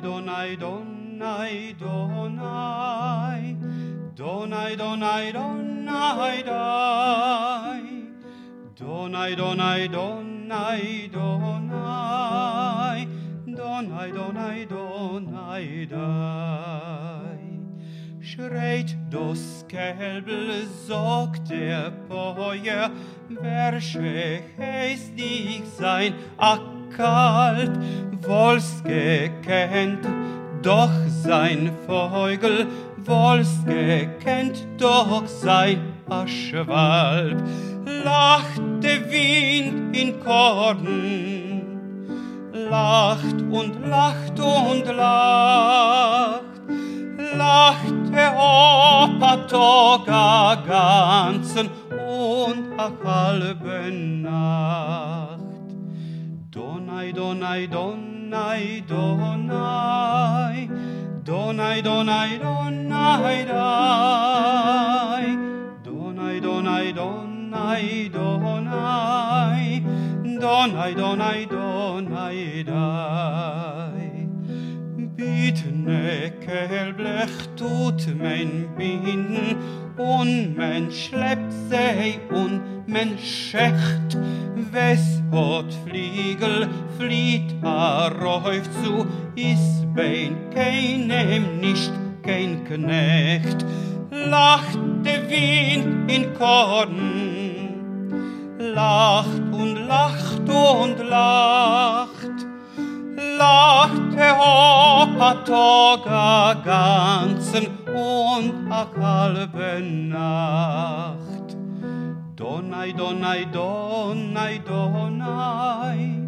Donai, Donai, Donai, Donai, Donai, Donai, Donai, Donai. Donai, Donai, Donai, Donai, Donai, Donai, Donai, Donai. Schreit das Kälbel, sagt der Bäuer, wer heißt dich sein, a kalt, woll's gekennt, doch sein Vogel, woll's gekennt, doch sein Aschwalb lacht der Wind in Korn, lacht und lacht und lacht, lacht der Opa Toga ganzen und a halbe Nacht. Donai, Donai, Donai, Donai, Donai, Donai, Donai, Donai, Donai, Donai, Donai, Donai, Donai, Donai, Donai, Donai, Dai. Bittne Kälblech tut men binden, und men schleppt sei und men skächt Väståt flieht flita räuft zu is bein keinem nicht kein Knecht. Lacht der Wind in Korn. Lacht und lacht und lacht. Lacht lachte Hopatoga ganzen und a kalbe Nacht. Donai, Donai, Donai, Donai,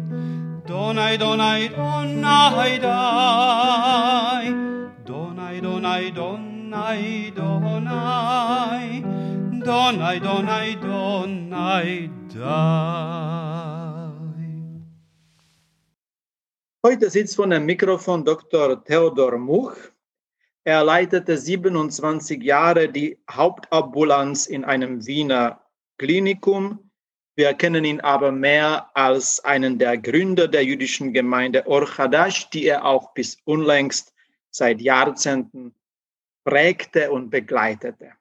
Donai, Donai, Donai, Dai, Donai, Donai, Donai, Donai, Donai, Donai, Donai, Heute sitzt von dem Mikrofon Dr. Theodor Much. Er leitete 27 Jahre die Hauptambulanz in einem Wiener Klinikum. Wir kennen ihn aber mehr als einen der Gründer der jüdischen Gemeinde Orchadash, die er auch bis unlängst seit Jahrzehnten prägte und begleitete.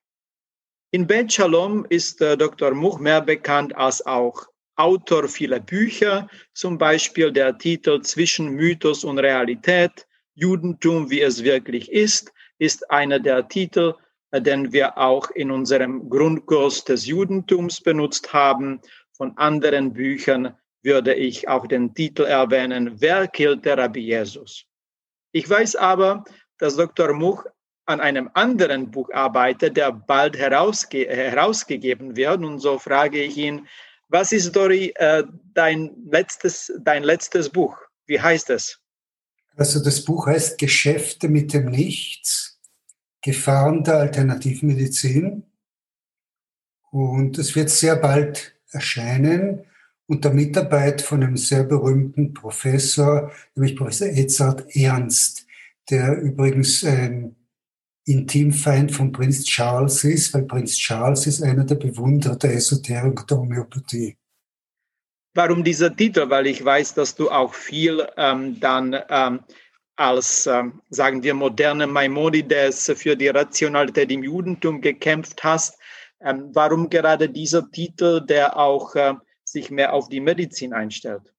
In Bet Shalom ist äh, Dr. Much mehr bekannt als auch Autor vieler Bücher, zum Beispiel der Titel Zwischen Mythos und Realität, Judentum, wie es wirklich ist, ist einer der Titel, den wir auch in unserem Grundkurs des Judentums benutzt haben. Von anderen Büchern würde ich auch den Titel erwähnen, Wer killt der Rabbi Jesus? Ich weiß aber, dass Dr. Much an einem anderen Buch arbeite, der bald herausge herausgegeben wird. Und so frage ich ihn, was ist, Dori, äh, dein, letztes, dein letztes Buch? Wie heißt es? Also das Buch heißt Geschäfte mit dem Nichts, Gefahren der Alternativmedizin. Und es wird sehr bald erscheinen unter Mitarbeit von einem sehr berühmten Professor, nämlich Professor Edzard Ernst, der übrigens ein Intimfeind von Prinz Charles ist, weil Prinz Charles ist einer der Bewunderer der Esoterik und der Homöopathie. Warum dieser Titel? Weil ich weiß, dass du auch viel ähm, dann ähm, als, ähm, sagen wir, moderne Maimonides für die Rationalität im Judentum gekämpft hast. Ähm, warum gerade dieser Titel, der auch äh, sich mehr auf die Medizin einstellt?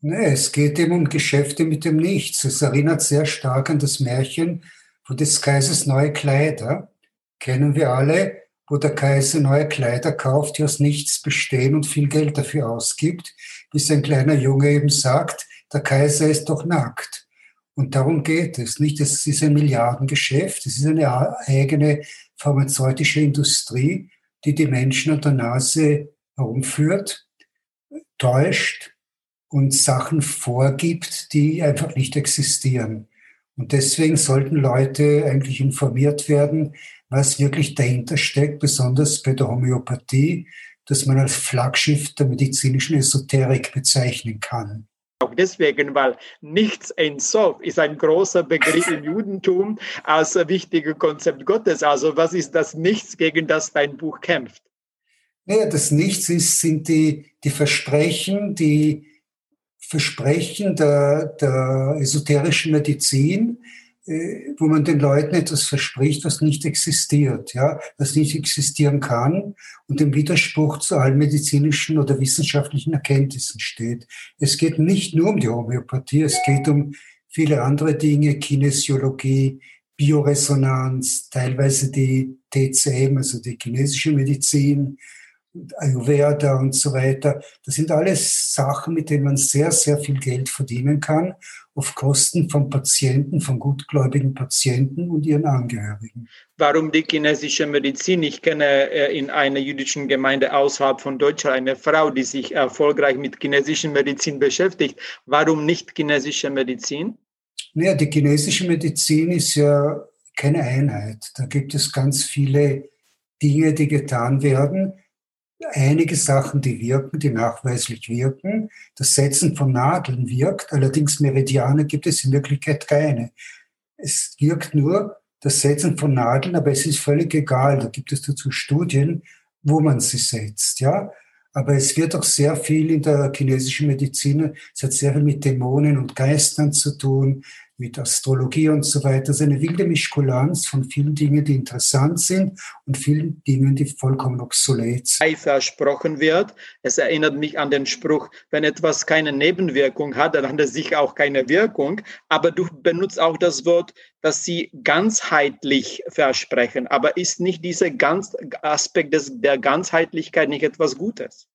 Nee, es geht eben um Geschäfte mit dem Nichts. Es erinnert sehr stark an das Märchen von des Kaisers neue Kleider. Kennen wir alle, wo der Kaiser neue Kleider kauft, die aus nichts bestehen und viel Geld dafür ausgibt, bis ein kleiner Junge eben sagt, der Kaiser ist doch nackt. Und darum geht es, nicht? Es ist ein Milliardengeschäft, es ist eine eigene pharmazeutische Industrie, die die Menschen an der Nase herumführt, täuscht und Sachen vorgibt, die einfach nicht existieren. Und deswegen sollten Leute eigentlich informiert werden, was wirklich dahinter steckt, besonders bei der Homöopathie, das man als Flaggschiff der medizinischen Esoterik bezeichnen kann. Auch deswegen, weil nichts ein Sof ist ein großer Begriff im Judentum als wichtiges Konzept Gottes. Also was ist das Nichts, gegen das dein Buch kämpft? Naja, das Nichts ist, sind die, die Versprechen, die Versprechen der, der esoterischen Medizin, wo man den Leuten etwas verspricht, was nicht existiert, ja, was nicht existieren kann und im Widerspruch zu allen medizinischen oder wissenschaftlichen Erkenntnissen steht. Es geht nicht nur um die Homöopathie, es geht um viele andere Dinge, Kinesiologie, Bioresonanz, teilweise die TCM, also die chinesische Medizin, Ayurveda und so weiter. Das sind alles Sachen, mit denen man sehr, sehr viel Geld verdienen kann, auf Kosten von Patienten, von gutgläubigen Patienten und ihren Angehörigen. Warum die chinesische Medizin? Ich kenne äh, in einer jüdischen Gemeinde außerhalb von Deutschland eine Frau, die sich erfolgreich mit chinesischer Medizin beschäftigt. Warum nicht chinesische Medizin? Naja, die chinesische Medizin ist ja keine Einheit. Da gibt es ganz viele Dinge, die getan werden einige Sachen, die wirken, die nachweislich wirken. Das Setzen von Nadeln wirkt, allerdings Meridiane gibt es in Wirklichkeit keine. Es wirkt nur das Setzen von Nadeln, aber es ist völlig egal. Da gibt es dazu Studien, wo man sie setzt, ja. Aber es wird auch sehr viel in der chinesischen Medizin, es hat sehr viel mit Dämonen und Geistern zu tun mit Astrologie und so weiter. Das ist eine wilde Mischkulanz von vielen Dingen, die interessant sind und vielen Dingen, die vollkommen obsolet sind. Versprochen wird. Es erinnert mich an den Spruch, wenn etwas keine Nebenwirkung hat, dann hat es sicher auch keine Wirkung. Aber du benutzt auch das Wort, dass sie ganzheitlich versprechen. Aber ist nicht dieser ganz Aspekt des, der Ganzheitlichkeit nicht etwas Gutes?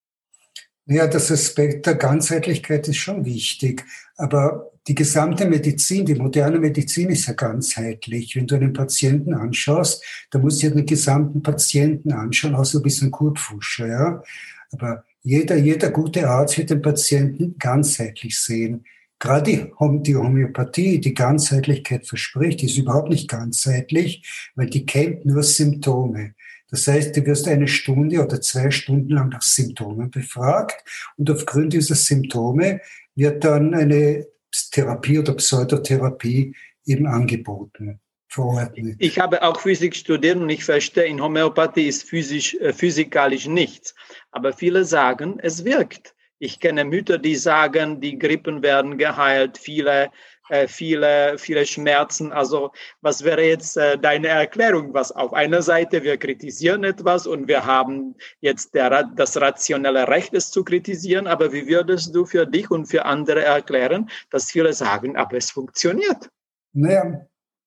Ja, das Aspekt der Ganzheitlichkeit ist schon wichtig. Aber die gesamte Medizin, die moderne Medizin ist ja ganzheitlich. Wenn du einen Patienten anschaust, dann musst du ja den gesamten Patienten anschauen, außer du bist ein Kurpfuscher, ja. Aber jeder, jeder gute Arzt wird den Patienten ganzheitlich sehen. Gerade die, die Homöopathie, die Ganzheitlichkeit verspricht, ist überhaupt nicht ganzheitlich, weil die kennt nur Symptome. Das heißt, du wirst eine Stunde oder zwei Stunden lang nach Symptomen befragt und aufgrund dieser Symptome wird dann eine Therapie oder Pseudotherapie eben angeboten. Verordnet. Ich habe auch Physik studiert und ich verstehe, in Homöopathie ist physisch, äh, physikalisch nichts. Aber viele sagen, es wirkt. Ich kenne Mütter, die sagen, die Grippen werden geheilt. Viele viele, viele Schmerzen. Also was wäre jetzt äh, deine Erklärung? Was auf einer Seite wir kritisieren etwas und wir haben jetzt der, das rationelle Recht, es zu kritisieren, aber wie würdest du für dich und für andere erklären, dass viele sagen, aber es funktioniert? Naja,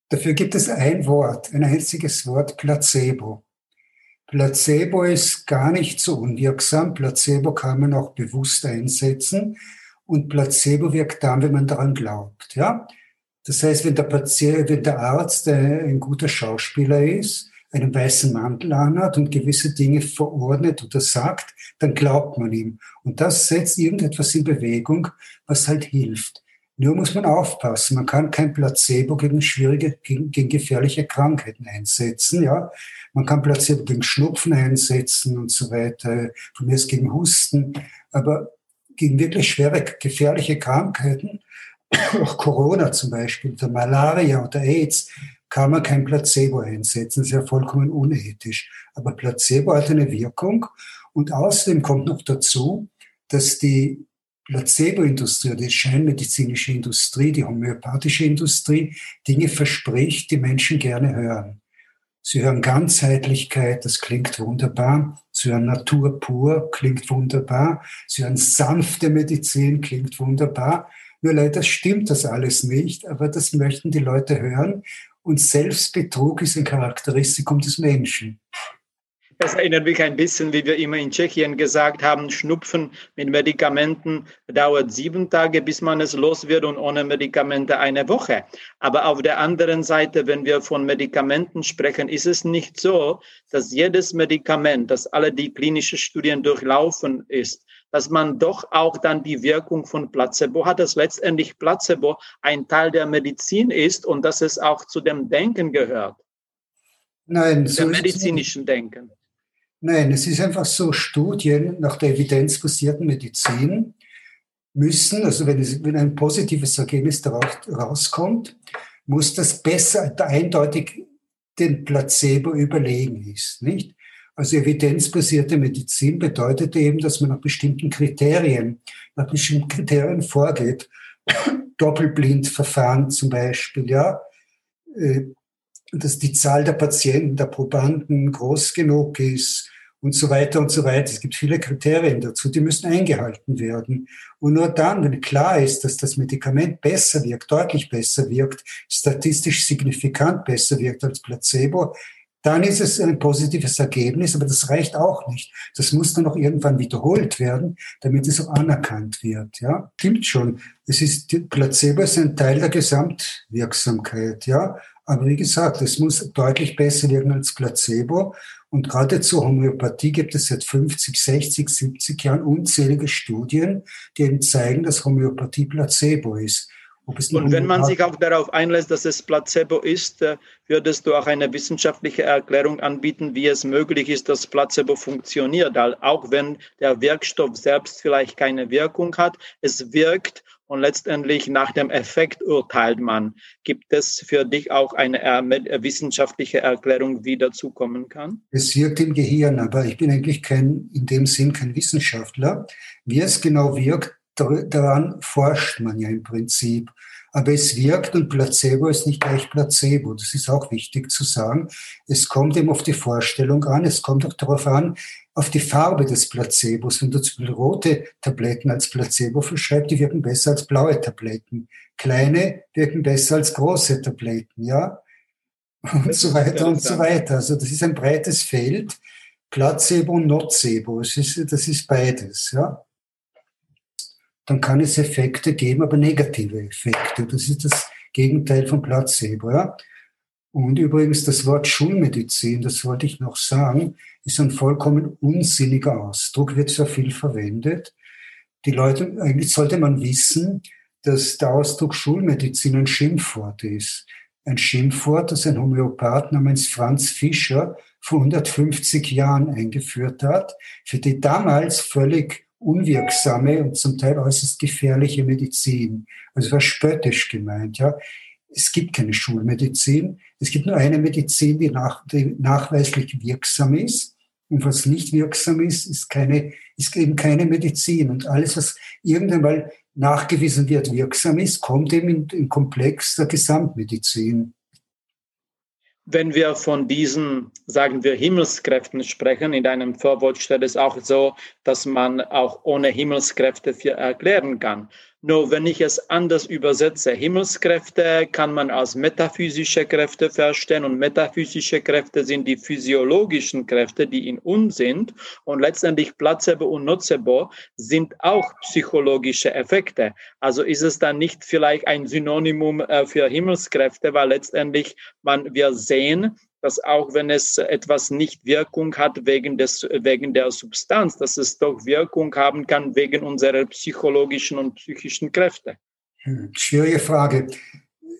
dafür gibt es ein Wort, ein einziges Wort, Placebo. Placebo ist gar nicht so unwirksam. Placebo kann man auch bewusst einsetzen. Und Placebo wirkt dann, wenn man daran glaubt. Ja? Das heißt, wenn der, Patient, wenn der Arzt ein guter Schauspieler ist, einen weißen Mantel anhat und gewisse Dinge verordnet oder sagt, dann glaubt man ihm. Und das setzt irgendetwas in Bewegung, was halt hilft. Nur muss man aufpassen. Man kann kein Placebo gegen schwierige, gegen, gegen gefährliche Krankheiten einsetzen. Ja, man kann Placebo gegen Schnupfen einsetzen und so weiter. Von mir ist gegen Husten. Aber gegen wirklich schwere, gefährliche Krankheiten, auch Corona zum Beispiel, oder Malaria oder AIDS, kann man kein Placebo einsetzen. Das ist ja vollkommen unethisch. Aber Placebo hat eine Wirkung. Und außerdem kommt noch dazu, dass die Placebo-Industrie, die scheinmedizinische Industrie, die homöopathische Industrie Dinge verspricht, die Menschen gerne hören. Sie hören Ganzheitlichkeit, das klingt wunderbar. Sie hören Natur pur, klingt wunderbar. Sie hören sanfte Medizin, klingt wunderbar. Nur leider stimmt das alles nicht, aber das möchten die Leute hören. Und Selbstbetrug ist ein Charakteristikum des Menschen. Es erinnert mich ein bisschen, wie wir immer in Tschechien gesagt haben, Schnupfen mit Medikamenten dauert sieben Tage, bis man es los wird und ohne Medikamente eine Woche. Aber auf der anderen Seite, wenn wir von Medikamenten sprechen, ist es nicht so, dass jedes Medikament, das alle die klinischen Studien durchlaufen ist, dass man doch auch dann die Wirkung von Placebo hat, dass letztendlich Placebo ein Teil der Medizin ist und dass es auch zu dem Denken gehört. Nein, so dem medizinischen Denken. Nein, es ist einfach so, Studien nach der evidenzbasierten Medizin müssen, also wenn, es, wenn ein positives Ergebnis daraus rauskommt, muss das besser, eindeutig den Placebo überlegen ist, nicht? Also evidenzbasierte Medizin bedeutet eben, dass man nach bestimmten Kriterien, nach bestimmten Kriterien vorgeht. Doppelblindverfahren zum Beispiel, ja, äh, dass die Zahl der Patienten, der Probanden groß genug ist und so weiter und so weiter. Es gibt viele Kriterien dazu, die müssen eingehalten werden. Und nur dann, wenn klar ist, dass das Medikament besser wirkt, deutlich besser wirkt, statistisch signifikant besser wirkt als Placebo, dann ist es ein positives Ergebnis, aber das reicht auch nicht. Das muss dann auch irgendwann wiederholt werden, damit es auch anerkannt wird. Ja, stimmt schon. Es ist Placebo ist ein Teil der Gesamtwirksamkeit. Ja, aber wie gesagt, es muss deutlich besser wirken als Placebo. Und gerade zur Homöopathie gibt es seit 50, 60, 70 Jahren unzählige Studien, die eben zeigen, dass Homöopathie Placebo ist. Und wenn man sich auch darauf einlässt, dass es Placebo ist, äh, würdest du auch eine wissenschaftliche Erklärung anbieten, wie es möglich ist, dass Placebo funktioniert. Auch wenn der Wirkstoff selbst vielleicht keine Wirkung hat, es wirkt und letztendlich nach dem Effekt urteilt man. Gibt es für dich auch eine wissenschaftliche Erklärung, wie dazu kommen kann? Es wirkt im Gehirn, aber ich bin eigentlich kein, in dem Sinn kein Wissenschaftler. Wie es genau wirkt, daran forscht man ja im Prinzip. Aber es wirkt und Placebo ist nicht gleich Placebo. Das ist auch wichtig zu sagen. Es kommt eben auf die Vorstellung an. Es kommt auch darauf an, auf die Farbe des Placebos. Wenn du zum Beispiel rote Tabletten als Placebo verschreibst, die wirken besser als blaue Tabletten. Kleine wirken besser als große Tabletten, ja. Und so weiter und so weiter. Also das ist ein breites Feld. Placebo und Nocebo. Das ist, das ist beides, ja dann kann es Effekte geben, aber negative Effekte. Das ist das Gegenteil von Placebo. Ja? Und übrigens das Wort Schulmedizin, das wollte ich noch sagen, ist ein vollkommen unsinniger Ausdruck, wird sehr viel verwendet. Die Leute, eigentlich sollte man wissen, dass der Ausdruck Schulmedizin ein Schimpfwort ist. Ein Schimpfwort, das ein Homöopath namens Franz Fischer vor 150 Jahren eingeführt hat, für die damals völlig unwirksame und zum Teil äußerst gefährliche Medizin. Also war spöttisch gemeint, ja. Es gibt keine Schulmedizin. Es gibt nur eine Medizin, die, nach, die nachweislich wirksam ist. Und was nicht wirksam ist, ist keine, ist eben keine Medizin. Und alles, was irgendwann mal nachgewiesen wird, wirksam ist, kommt eben in den Komplex der Gesamtmedizin. Wenn wir von diesen, sagen wir, Himmelskräften sprechen, in deinem Vorwort steht es auch so, dass man auch ohne Himmelskräfte viel erklären kann. Nur wenn ich es anders übersetze, Himmelskräfte kann man als metaphysische Kräfte verstehen und metaphysische Kräfte sind die physiologischen Kräfte, die in uns sind und letztendlich Placebo und Nocebo sind auch psychologische Effekte. Also ist es dann nicht vielleicht ein Synonymum äh, für Himmelskräfte, weil letztendlich man, wir sehen, dass auch wenn es etwas nicht Wirkung hat wegen, des, wegen der Substanz, dass es doch Wirkung haben kann wegen unserer psychologischen und psychischen Kräfte? Hm, schwierige Frage.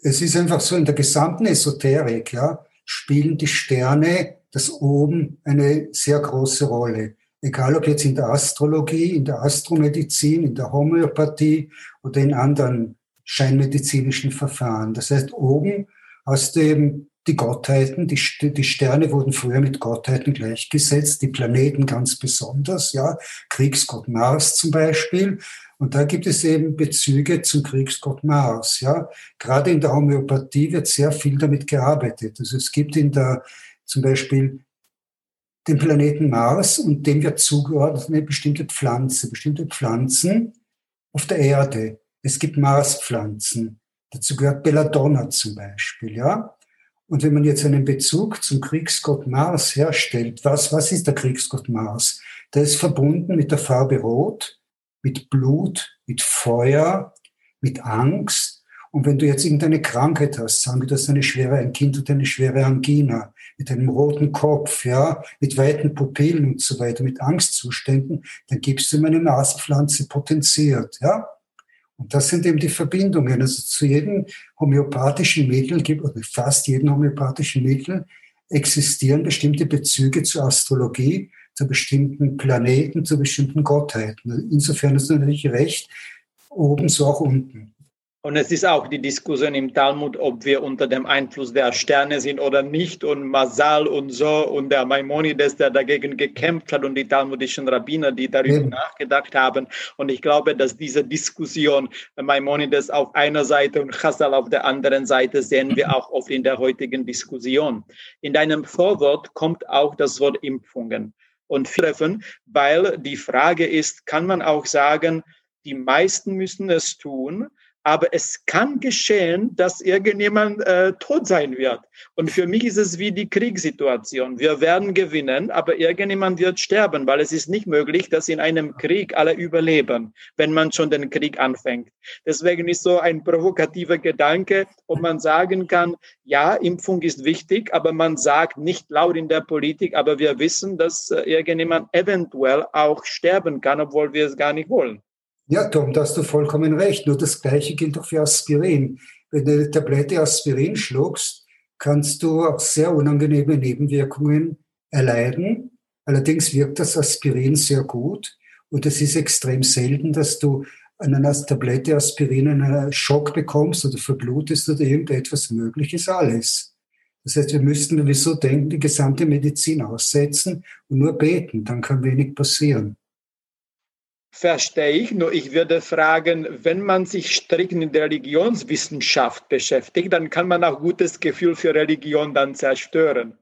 Es ist einfach so, in der gesamten Esoterik ja, spielen die Sterne, das Oben, eine sehr große Rolle. Egal ob jetzt in der Astrologie, in der Astromedizin, in der Homöopathie oder in anderen scheinmedizinischen Verfahren. Das heißt, oben hast du eben die Gottheiten, die, die Sterne wurden früher mit Gottheiten gleichgesetzt, die Planeten ganz besonders, ja, Kriegsgott Mars zum Beispiel. Und da gibt es eben Bezüge zum Kriegsgott Mars, ja. Gerade in der Homöopathie wird sehr viel damit gearbeitet. Also es gibt in der, zum Beispiel den Planeten Mars und dem wird zugeordnet eine bestimmte Pflanze, bestimmte Pflanzen auf der Erde. Es gibt Marspflanzen. Dazu gehört Belladonna zum Beispiel, ja. Und wenn man jetzt einen Bezug zum Kriegsgott Mars herstellt, was, was ist der Kriegsgott Mars? Der ist verbunden mit der Farbe Rot, mit Blut, mit Feuer, mit Angst. Und wenn du jetzt irgendeine Krankheit hast, sagen wir, du hast eine schwere, ein Kind hat eine schwere Angina, mit einem roten Kopf, ja, mit weiten Pupillen und so weiter, mit Angstzuständen, dann gibst du ihm eine Maßpflanze potenziert, ja. Und das sind eben die Verbindungen. Also zu jedem homöopathischen Mittel, oder fast jedem homöopathischen Mittel, existieren bestimmte Bezüge zur Astrologie, zu bestimmten Planeten, zu bestimmten Gottheiten. Insofern ist natürlich recht, oben so auch unten. Und es ist auch die Diskussion im Talmud, ob wir unter dem Einfluss der Sterne sind oder nicht und Masal und so und der Maimonides, der dagegen gekämpft hat und die talmudischen Rabbiner, die darüber ja. nachgedacht haben. Und ich glaube, dass diese Diskussion Maimonides auf einer Seite und Chasal auf der anderen Seite sehen wir auch oft in der heutigen Diskussion. In deinem Vorwort kommt auch das Wort Impfungen und treffen, weil die Frage ist, kann man auch sagen, die meisten müssen es tun, aber es kann geschehen, dass irgendjemand äh, tot sein wird. Und für mich ist es wie die Kriegssituation. Wir werden gewinnen, aber irgendjemand wird sterben, weil es ist nicht möglich, dass in einem Krieg alle überleben, wenn man schon den Krieg anfängt. Deswegen ist so ein provokativer Gedanke, ob man sagen kann, ja, Impfung ist wichtig, aber man sagt nicht laut in der Politik, aber wir wissen, dass äh, irgendjemand eventuell auch sterben kann, obwohl wir es gar nicht wollen. Ja, Tom, da hast du vollkommen recht. Nur das Gleiche gilt auch für Aspirin. Wenn du eine Tablette Aspirin schluckst, kannst du auch sehr unangenehme Nebenwirkungen erleiden. Allerdings wirkt das Aspirin sehr gut und es ist extrem selten, dass du an einer Tablette Aspirin einen Schock bekommst oder verblutest oder irgendetwas möglich ist alles. Das heißt, wir müssten sowieso denken, die gesamte Medizin aussetzen und nur beten, dann kann wenig passieren. Verstehe ich, nur ich würde fragen, wenn man sich strikt in der Religionswissenschaft beschäftigt, dann kann man auch gutes Gefühl für Religion dann zerstören.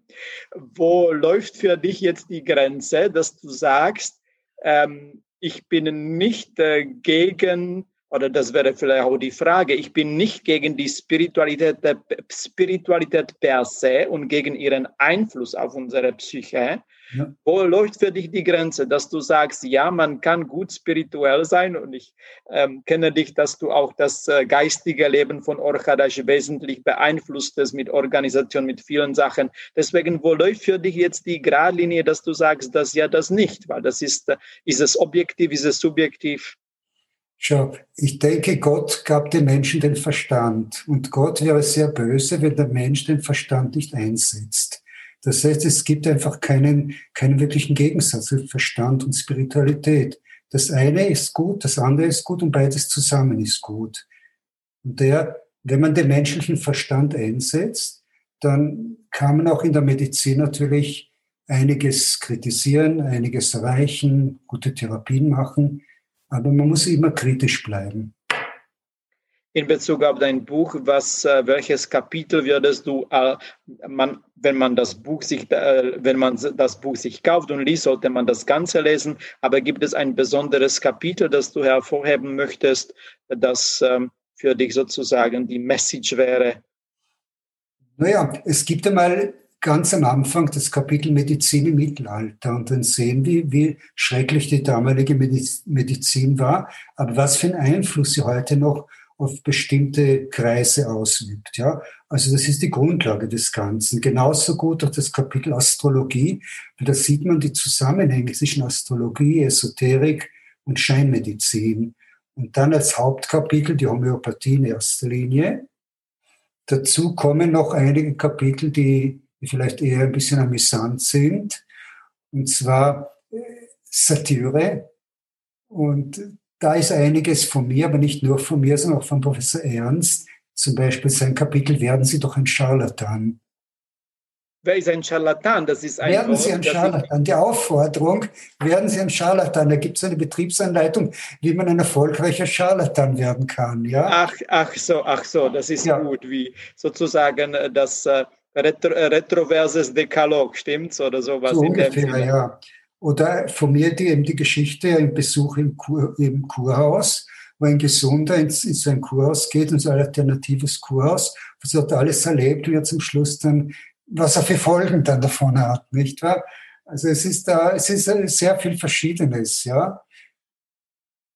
Wo läuft für dich jetzt die Grenze, dass du sagst, ähm, ich bin nicht äh, gegen, oder das wäre vielleicht auch die Frage, ich bin nicht gegen die Spiritualität, äh, Spiritualität per se und gegen ihren Einfluss auf unsere Psyche, ja. Wo läuft für dich die Grenze, dass du sagst, ja, man kann gut spirituell sein und ich ähm, kenne dich, dass du auch das äh, geistige Leben von Orchadash wesentlich beeinflusst hast mit Organisation, mit vielen Sachen. Deswegen, wo läuft für dich jetzt die Gradlinie, dass du sagst, dass ja das nicht, weil das ist, äh, ist es objektiv, ist es subjektiv? Schau, ich denke, Gott gab dem Menschen den Verstand und Gott wäre sehr böse, wenn der Mensch den Verstand nicht einsetzt. Das heißt, es gibt einfach keinen, keinen wirklichen Gegensatz zwischen Verstand und Spiritualität. Das eine ist gut, das andere ist gut und beides zusammen ist gut. Und der, wenn man den menschlichen Verstand einsetzt, dann kann man auch in der Medizin natürlich einiges kritisieren, einiges erreichen, gute Therapien machen, aber man muss immer kritisch bleiben in Bezug auf dein Buch, was, äh, welches Kapitel würdest du, äh, man, wenn man das Buch sich, äh, wenn man das Buch sich kauft und liest, sollte man das Ganze lesen. Aber gibt es ein besonderes Kapitel, das du hervorheben möchtest, das ähm, für dich sozusagen die Message wäre? Naja, es gibt einmal ganz am Anfang das Kapitel Medizin im Mittelalter und dann sehen wir, wie schrecklich die damalige Medizin war, aber was für einen Einfluss sie heute noch auf bestimmte Kreise ausübt. Ja, also das ist die Grundlage des Ganzen. Genauso gut auch das Kapitel Astrologie, weil da sieht man die Zusammenhänge zwischen Astrologie, Esoterik und Scheinmedizin. Und dann als Hauptkapitel die Homöopathie in erster Linie. Dazu kommen noch einige Kapitel, die, vielleicht eher ein bisschen amüsant sind. Und zwar äh, Satire. Und da ist einiges von mir, aber nicht nur von mir, sondern auch von Professor Ernst. Zum Beispiel sein Kapitel Werden Sie doch ein Scharlatan. Wer ist ein Scharlatan? Das ist ein Werden Sie ein Scharlatan. Die Aufforderung, werden Sie ein Scharlatan. Da gibt es eine Betriebsanleitung, wie man ein erfolgreicher Scharlatan werden kann. Ja? Ach, ach so, ach so, das ist ja. gut, wie sozusagen das äh, Retro, äh, Retroverses Dekalog, stimmt's? Oder sowas. So ungefähr, ja. Oder von mir die, eben die Geschichte, ein Besuch im, Kur, im Kurhaus, wo ein Gesunder ins, in so ein Kurhaus geht, in so ein alternatives Kurhaus, was dort alles erlebt, wie er zum Schluss dann, was er für Folgen dann davon hat, nicht wahr? Also es ist da, es ist sehr viel Verschiedenes, ja.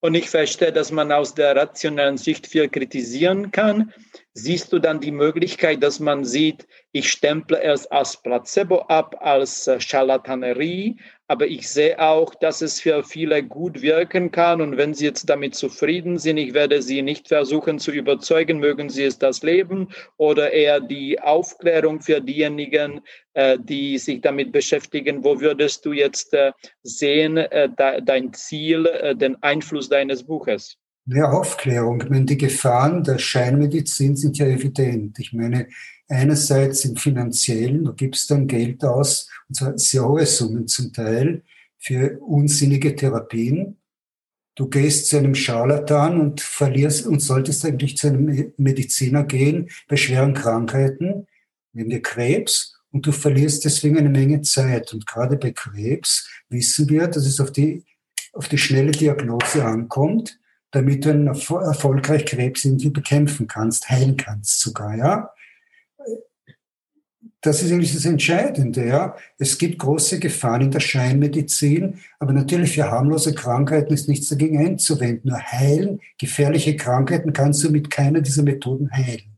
Und ich verstehe, dass man aus der rationalen Sicht viel kritisieren kann. Siehst du dann die Möglichkeit, dass man sieht, ich stemple es als Placebo ab, als äh, Charlatanerie, aber ich sehe auch, dass es für viele gut wirken kann. Und wenn Sie jetzt damit zufrieden sind, ich werde Sie nicht versuchen zu überzeugen, mögen Sie es das Leben oder eher die Aufklärung für diejenigen, äh, die sich damit beschäftigen. Wo würdest du jetzt äh, sehen, dein Ziel, den Einfluss deines Buches? Ja, Aufklärung. Ich meine, die Gefahren der Scheinmedizin sind ja evident. Ich meine, einerseits im finanziellen, du gibst dann Geld aus, und zwar sehr hohe Summen zum Teil, für unsinnige Therapien. Du gehst zu einem Scharlatan und verlierst und solltest eigentlich zu einem Mediziner gehen bei schweren Krankheiten, nehmen wir Krebs, und du verlierst deswegen eine Menge Zeit. Und gerade bei Krebs wissen wir, dass es auf die, auf die schnelle Diagnose ankommt, damit du erfolgreich Krebs irgendwie bekämpfen kannst, heilen kannst sogar, ja das ist eigentlich das Entscheidende. Ja. Es gibt große Gefahren in der Scheinmedizin, aber natürlich für harmlose Krankheiten ist nichts dagegen einzuwenden. Nur heilen, gefährliche Krankheiten kannst du mit keiner dieser Methoden heilen.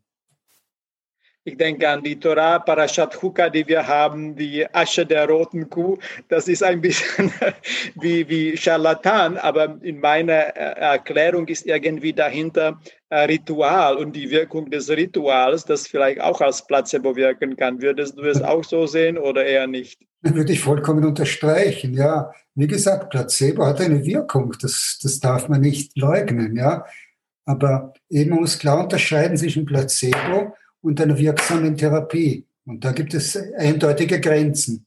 Ich denke an die Torah Parashat Chuka, die wir haben, die Asche der roten Kuh. Das ist ein bisschen wie, wie Charlatan, aber in meiner äh, Erklärung ist irgendwie dahinter äh, Ritual und die Wirkung des Rituals, das vielleicht auch als Placebo wirken kann. Würdest du es auch so sehen oder eher nicht? Würde ich vollkommen unterstreichen, ja. Wie gesagt, Placebo hat eine Wirkung, das, das darf man nicht leugnen, ja. Aber eben muss klar unterscheiden zwischen Placebo und einer wirksamen Therapie. Und da gibt es eindeutige Grenzen.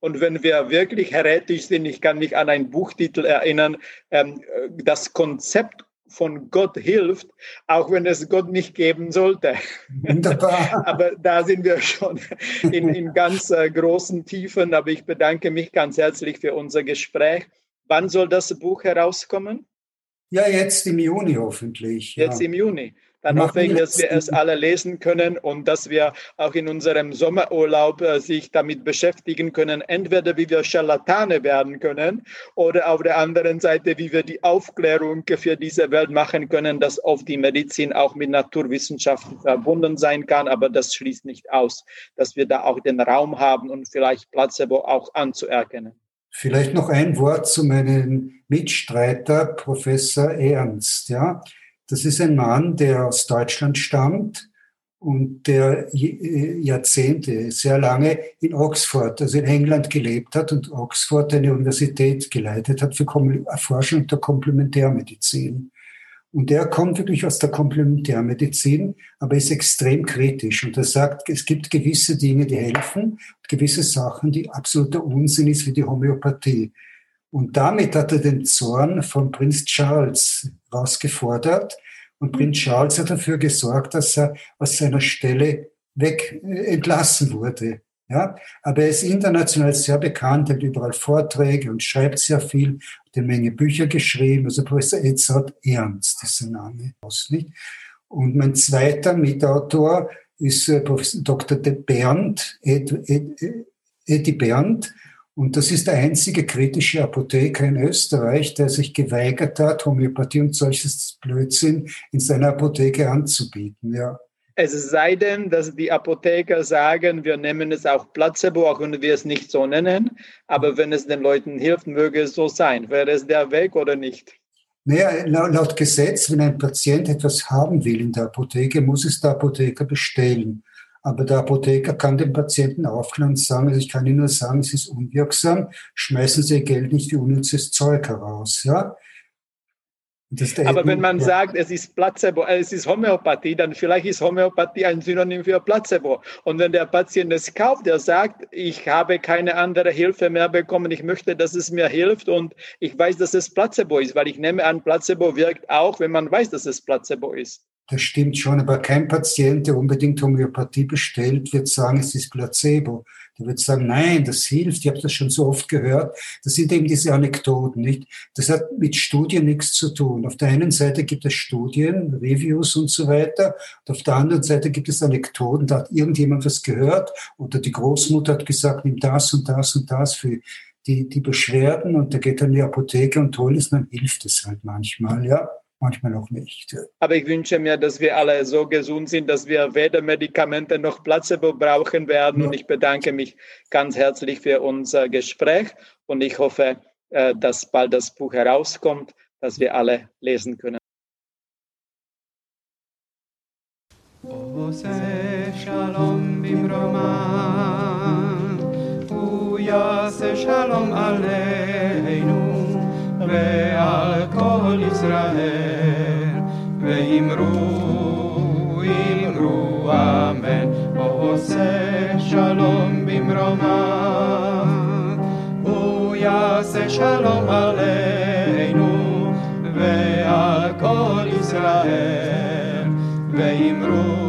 Und wenn wir wirklich heretisch sind, ich kann mich an einen Buchtitel erinnern, ähm, das Konzept von Gott hilft, auch wenn es Gott nicht geben sollte. Wunderbar. aber da sind wir schon in, in ganz äh, großen Tiefen. Aber ich bedanke mich ganz herzlich für unser Gespräch. Wann soll das Buch herauskommen? Ja, jetzt im Juni hoffentlich. Jetzt ja. im Juni. Dann hoffe ich, dass wir es alle lesen können und dass wir auch in unserem Sommerurlaub äh, sich damit beschäftigen können, entweder wie wir Scharlatane werden können oder auf der anderen Seite, wie wir die Aufklärung für diese Welt machen können, dass oft die Medizin auch mit Naturwissenschaften verbunden sein kann, aber das schließt nicht aus, dass wir da auch den Raum haben und vielleicht Placebo auch anzuerkennen. Vielleicht noch ein Wort zu meinem Mitstreiter, Professor Ernst, ja. Das ist ein Mann, der aus Deutschland stammt und der äh, Jahrzehnte, sehr lange in Oxford, also in England gelebt hat und Oxford eine Universität geleitet hat für Erforschung der Komplementärmedizin. Und er kommt wirklich aus der Komplementärmedizin, aber ist extrem kritisch. Und er sagt, es gibt gewisse Dinge, die helfen, gewisse Sachen, die absoluter Unsinn ist, wie die Homöopathie. Und damit hat er den Zorn von Prinz Charles rausgefordert. Und Prinz Charles hat dafür gesorgt, dass er aus seiner Stelle weg äh, entlassen wurde. Ja, aber er ist international sehr bekannt, hat überall Vorträge und schreibt sehr viel, hat eine Menge Bücher geschrieben. Also Professor Edzard Ernst ist sein Name. Nicht? Und mein zweiter Mitautor ist äh, Professor Dr. De Bernd, Ed, Ed, Edi Bernd, und das ist der einzige kritische Apotheker in Österreich, der sich geweigert hat, Homöopathie und solches Blödsinn in seiner Apotheke anzubieten. Ja. Es sei denn, dass die Apotheker sagen, wir nehmen es auch Placebo, auch wenn wir es nicht so nennen. Aber wenn es den Leuten hilft, möge es so sein. Wäre es der Weg oder nicht? Naja, laut Gesetz, wenn ein Patient etwas haben will in der Apotheke, muss es der Apotheker bestellen. Aber der Apotheker kann dem Patienten aufklären und sagen, also ich kann Ihnen nur sagen, es ist unwirksam, schmeißen Sie Ihr Geld nicht wie unnützes Zeug heraus. Ja? Aber wenn man ja. sagt, es ist Placebo, äh, es ist Homöopathie, dann vielleicht ist Homöopathie ein Synonym für Placebo. Und wenn der Patient es kauft, der sagt, ich habe keine andere Hilfe mehr bekommen, ich möchte, dass es mir hilft und ich weiß, dass es Placebo ist, weil ich nehme an, Placebo wirkt auch, wenn man weiß, dass es Placebo ist. Das stimmt schon, aber kein Patient, der unbedingt Homöopathie bestellt, wird sagen, es ist Placebo. Der wird sagen, nein, das hilft, ich habe das schon so oft gehört. Das sind eben diese Anekdoten, nicht? Das hat mit Studien nichts zu tun. Auf der einen Seite gibt es Studien, Reviews und so weiter. Und auf der anderen Seite gibt es Anekdoten, da hat irgendjemand was gehört oder die Großmutter hat gesagt, nimm das und das und das für die, die Beschwerden und der geht dann in die Apotheke und toll ist, dann hilft es halt manchmal, ja manchmal noch nicht. Aber ich wünsche mir, dass wir alle so gesund sind, dass wir weder Medikamente noch Placebo brauchen werden. Ja. Und ich bedanke mich ganz herzlich für unser Gespräch und ich hoffe, äh, dass bald das Buch herauskommt, dass wir alle lesen können. Oh, se shalom bim roman, uya se shalom aleinu, ve'al כל ישראל, ואמרו, אמרו אמן, עושה שלום במרומיו, הוא יעשה שלום עלינו ועל כל ישראל, ואמרו,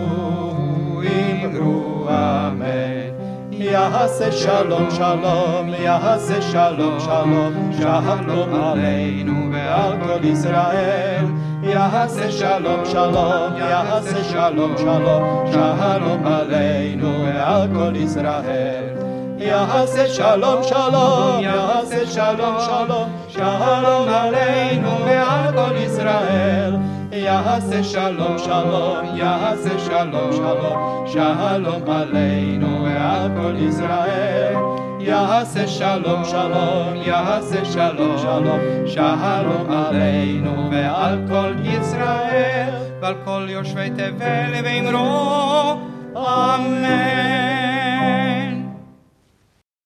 יעשה שלום שלום, יעשה שלום שלום, שלום עלינו ועל כל ישראל. יעשה שלום שלום, יעשה שלום שלום, שלום עלינו ועל כל ישראל. יעשה שלום שלום, יעשה שלום שלום, שלום עלינו ועל כל ישראל. יעשה שלום שלום, יעשה שלום שלום, שלום עלינו ועל כל ישראל. יעשה שלום שלום, יעשה שלום שלום, שלום עלינו ועל כל ישראל, ועל כל יושבי תבל ואמרו אמן.